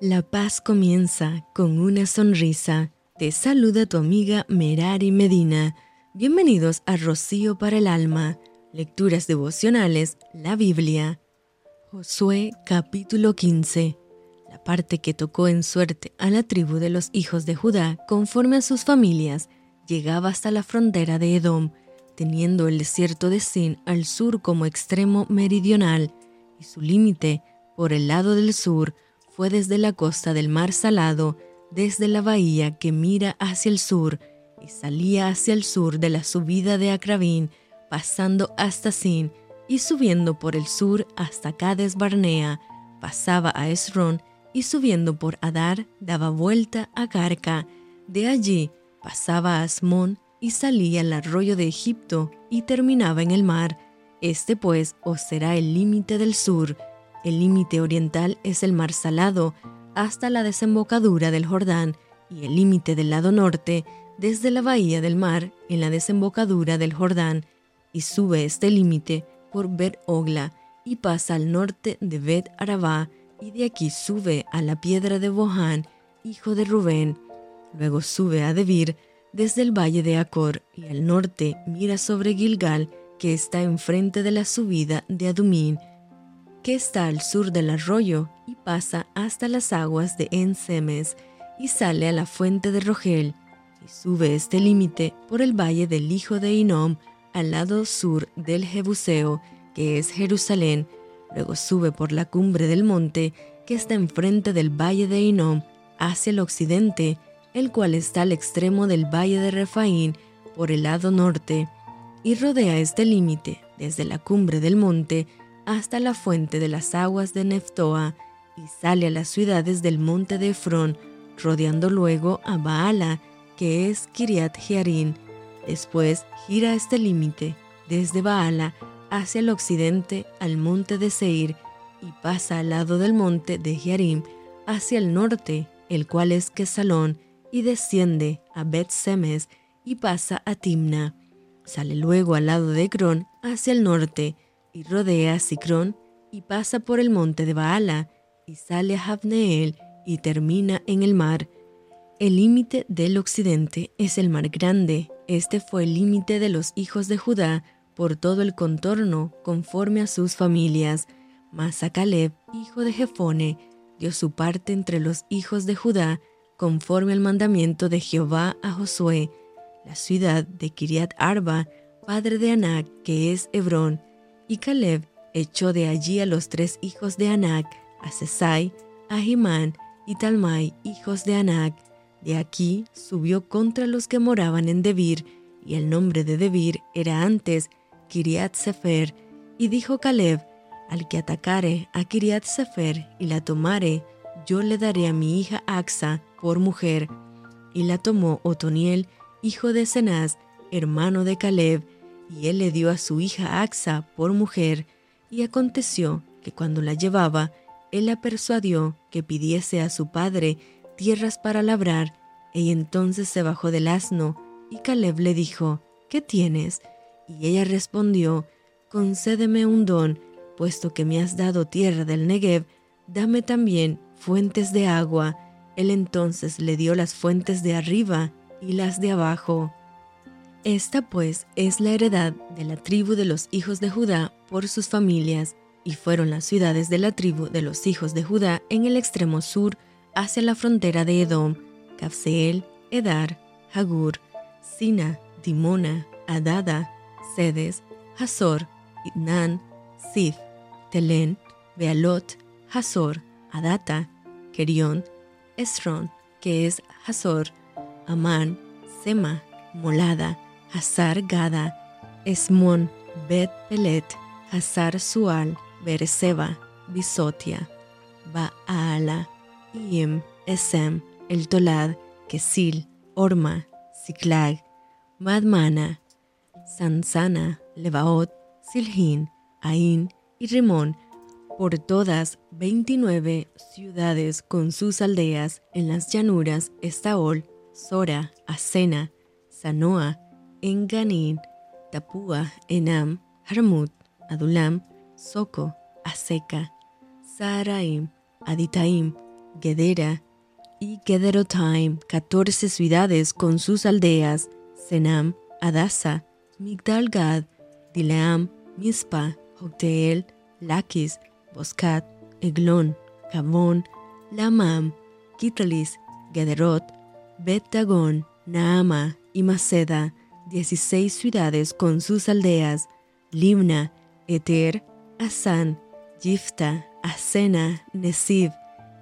La paz comienza con una sonrisa. Te saluda tu amiga Merari Medina. Bienvenidos a Rocío para el Alma. Lecturas devocionales, la Biblia. Josué capítulo 15. La parte que tocó en suerte a la tribu de los hijos de Judá conforme a sus familias llegaba hasta la frontera de Edom, teniendo el desierto de Sin al sur como extremo meridional y su límite por el lado del sur fue desde la costa del mar Salado, desde la bahía que mira hacia el sur, y salía hacia el sur de la subida de Acrabín, pasando hasta Sin, y subiendo por el sur hasta Cades Barnea, pasaba a Esrón, y subiendo por Adar, daba vuelta a Garca. De allí pasaba a Asmón, y salía al arroyo de Egipto, y terminaba en el mar. Este pues os será el límite del sur, el límite oriental es el mar Salado hasta la desembocadura del Jordán y el límite del lado norte desde la bahía del mar en la desembocadura del Jordán y sube este límite por Bet Ogla y pasa al norte de Bet Arabá y de aquí sube a la piedra de Bohan, hijo de Rubén. Luego sube a Debir desde el valle de Acor y al norte mira sobre Gilgal que está enfrente de la subida de Adumín está al sur del arroyo y pasa hasta las aguas de Ensemes y sale a la fuente de Rogel y sube este límite por el valle del hijo de Inom al lado sur del Jebuseo, que es Jerusalén, luego sube por la cumbre del monte que está enfrente del valle de Inom hacia el occidente, el cual está al extremo del valle de Refaín por el lado norte, y rodea este límite desde la cumbre del monte hasta la fuente de las aguas de Neftoa y sale a las ciudades del monte de Efrón, rodeando luego a Baala, que es Kiriat Jearim. Después gira este límite desde Baala hacia el occidente al monte de Seir y pasa al lado del monte de Jearim hacia el norte, el cual es Quesalón, y desciende a Bet Semes y pasa a Timna. Sale luego al lado de Ecrón hacia el norte y rodea Sicrón y pasa por el monte de Baala y sale a Jabneel y termina en el mar. El límite del occidente es el mar grande. Este fue el límite de los hijos de Judá por todo el contorno conforme a sus familias. Mas a Caleb, hijo de Jefone, dio su parte entre los hijos de Judá conforme al mandamiento de Jehová a Josué, la ciudad de Kiriat Arba, padre de Anac, que es Hebrón, y Caleb echó de allí a los tres hijos de Anac, a Sesai, a Jimán y Talmai, hijos de Anac. De aquí subió contra los que moraban en Debir, y el nombre de Debir era antes Kiriat Sefer. Y dijo Caleb, al que atacare a Kiriat Sefer y la tomare, yo le daré a mi hija Axa por mujer. Y la tomó Otoniel, hijo de Cenaz, hermano de Caleb, y él le dio a su hija Axa por mujer, y aconteció que cuando la llevaba, él la persuadió que pidiese a su padre tierras para labrar, y entonces se bajó del asno, y Caleb le dijo, ¿qué tienes? Y ella respondió, concédeme un don, puesto que me has dado tierra del Negev, dame también fuentes de agua. Él entonces le dio las fuentes de arriba y las de abajo. Esta pues es la heredad de la tribu de los hijos de Judá por sus familias, y fueron las ciudades de la tribu de los hijos de Judá en el extremo sur hacia la frontera de Edom, Capseel, Edar, Hagur, Sina, Dimona, Adada, Sedes, Hazor, Idnan, Sif, Telen, Bealot, Hazor, Adata, Kerion, Esron, que es Hazor, Amán, Sema, Molada, Hazar Gada, Esmon, Bet Pelet, Hazar Sual, Bereseba, Bisotia, Baala, Iem, Esem, El Tolad, Kesil, Orma, Siklag, Madmana, Sansana, Lebaot, Silhin, Ain y Rimón, por todas 29 ciudades con sus aldeas en las llanuras, Estaol, Sora, Asena, Sanoa, Enganin, Tapúa, Enam, Harmut, Adulam, Soco, Aseca, Saharaim, Aditaim, Gedera y Gederotaim, 14 ciudades con sus aldeas, Senam, Adasa, Migdal Gad, Dileam, Mispa, Jocteel, Lakis, Boscat, Eglon, Gabón, Lamam, Kitlis, Gederot, Bet Dagon, Naama y Maceda, 16 ciudades con sus aldeas, Limna, Eter, Asan, Gifta, Asena, Nesib,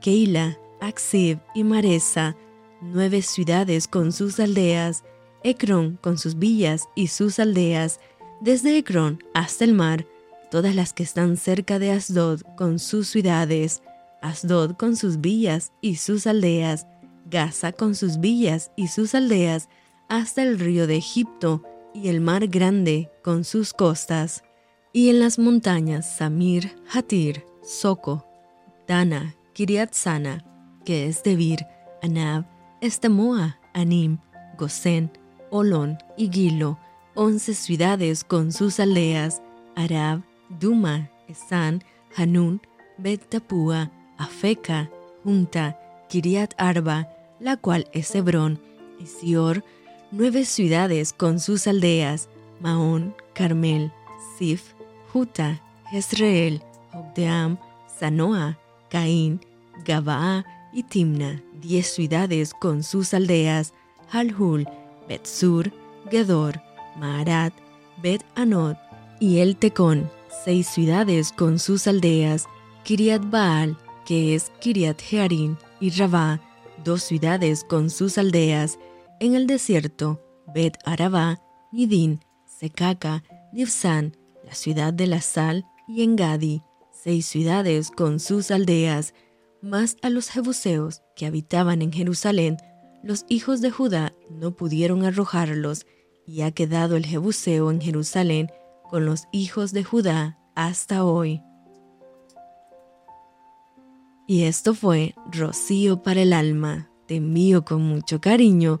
Keila, Aksib y Maresa, nueve ciudades con sus aldeas, Ecrón con sus villas y sus aldeas, desde Ecrón hasta el mar, todas las que están cerca de Asdod con sus ciudades, Asdod con sus villas y sus aldeas, Gaza con sus villas y sus aldeas, hasta el río de Egipto y el mar grande con sus costas, y en las montañas Samir, Hatir, Soco, Dana, Kiriat Sana, que es Debir, Anab, Estemoa, Anim, Gosén, Olón y Gilo, once ciudades con sus aldeas, Arab, Duma, Esan, Hanun, Bet Tapua, Afeka, Junta, Kiriat Arba, la cual es Hebrón, y Sior, nueve ciudades con sus aldeas, Maón, Carmel, Sif, Juta, Jezreel, Ogdeam, Sanoa, Caín, Gabaa y Timna, diez ciudades con sus aldeas, Halhul, Betsur, Gedor, Maarat, Bet Anot y El Tecón, seis ciudades con sus aldeas, Kiriat Baal, que es Kiriat Jearim, y Rabá, dos ciudades con sus aldeas, en el desierto, Bet Arabá, Nidin, Secaca, Nifsan, la ciudad de la sal, y Engadi, seis ciudades con sus aldeas, más a los jebuseos que habitaban en Jerusalén, los hijos de Judá no pudieron arrojarlos, y ha quedado el jebuseo en Jerusalén con los hijos de Judá hasta hoy. Y esto fue Rocío para el alma. Te envío con mucho cariño,